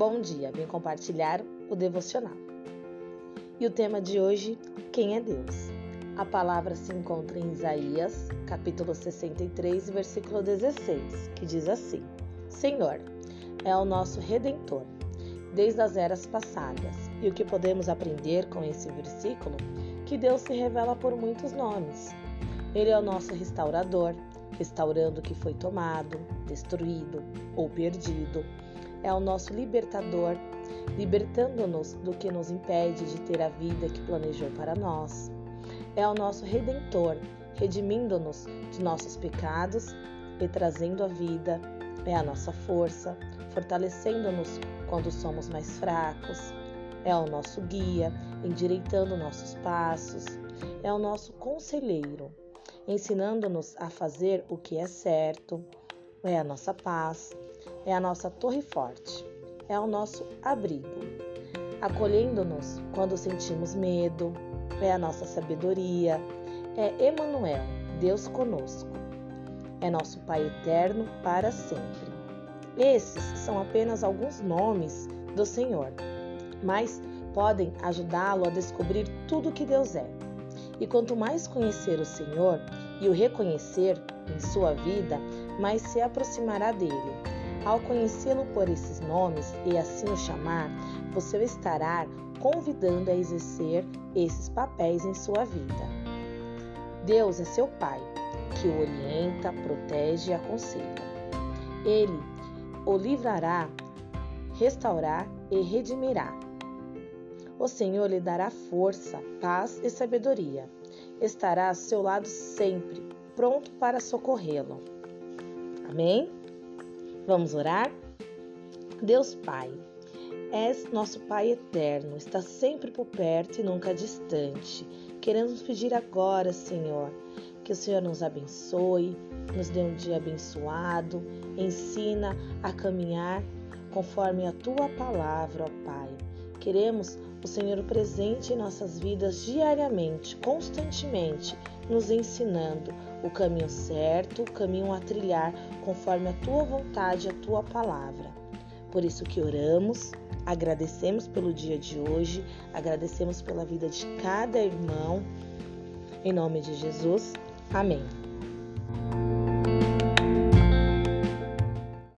Bom dia, vem compartilhar o devocional. E o tema de hoje, quem é Deus? A palavra se encontra em Isaías, capítulo 63, versículo 16, que diz assim: Senhor, é o nosso redentor, desde as eras passadas. E o que podemos aprender com esse versículo? Que Deus se revela por muitos nomes. Ele é o nosso restaurador, restaurando o que foi tomado, destruído ou perdido. É o nosso libertador, libertando-nos do que nos impede de ter a vida que planejou para nós. É o nosso redentor, redimindo-nos de nossos pecados e trazendo a vida. É a nossa força, fortalecendo-nos quando somos mais fracos. É o nosso guia, endireitando nossos passos. É o nosso conselheiro, ensinando-nos a fazer o que é certo. É a nossa paz, é a nossa torre forte, é o nosso abrigo, acolhendo-nos quando sentimos medo, é a nossa sabedoria, é Emanuel, Deus conosco. É nosso Pai eterno para sempre. Esses são apenas alguns nomes do Senhor, mas podem ajudá-lo a descobrir tudo que Deus é. E quanto mais conhecer o Senhor e o reconhecer em sua vida, mais se aproximará dele. Ao conhecê-lo por esses nomes e assim o chamar, você o estará convidando a exercer esses papéis em sua vida. Deus é seu Pai, que o orienta, protege e aconselha. Ele o livrará, restaurar e redimirá o Senhor lhe dará força, paz e sabedoria. Estará ao seu lado sempre, pronto para socorrê-lo. Amém? Vamos orar? Deus Pai, és nosso Pai eterno, está sempre por perto e nunca distante. Queremos pedir agora, Senhor, que o Senhor nos abençoe, nos dê um dia abençoado, ensina a caminhar conforme a tua palavra, ó Pai. Queremos o Senhor presente em nossas vidas diariamente, constantemente, nos ensinando o caminho certo, o caminho a trilhar conforme a tua vontade, a tua palavra. Por isso que oramos, agradecemos pelo dia de hoje, agradecemos pela vida de cada irmão. Em nome de Jesus. Amém.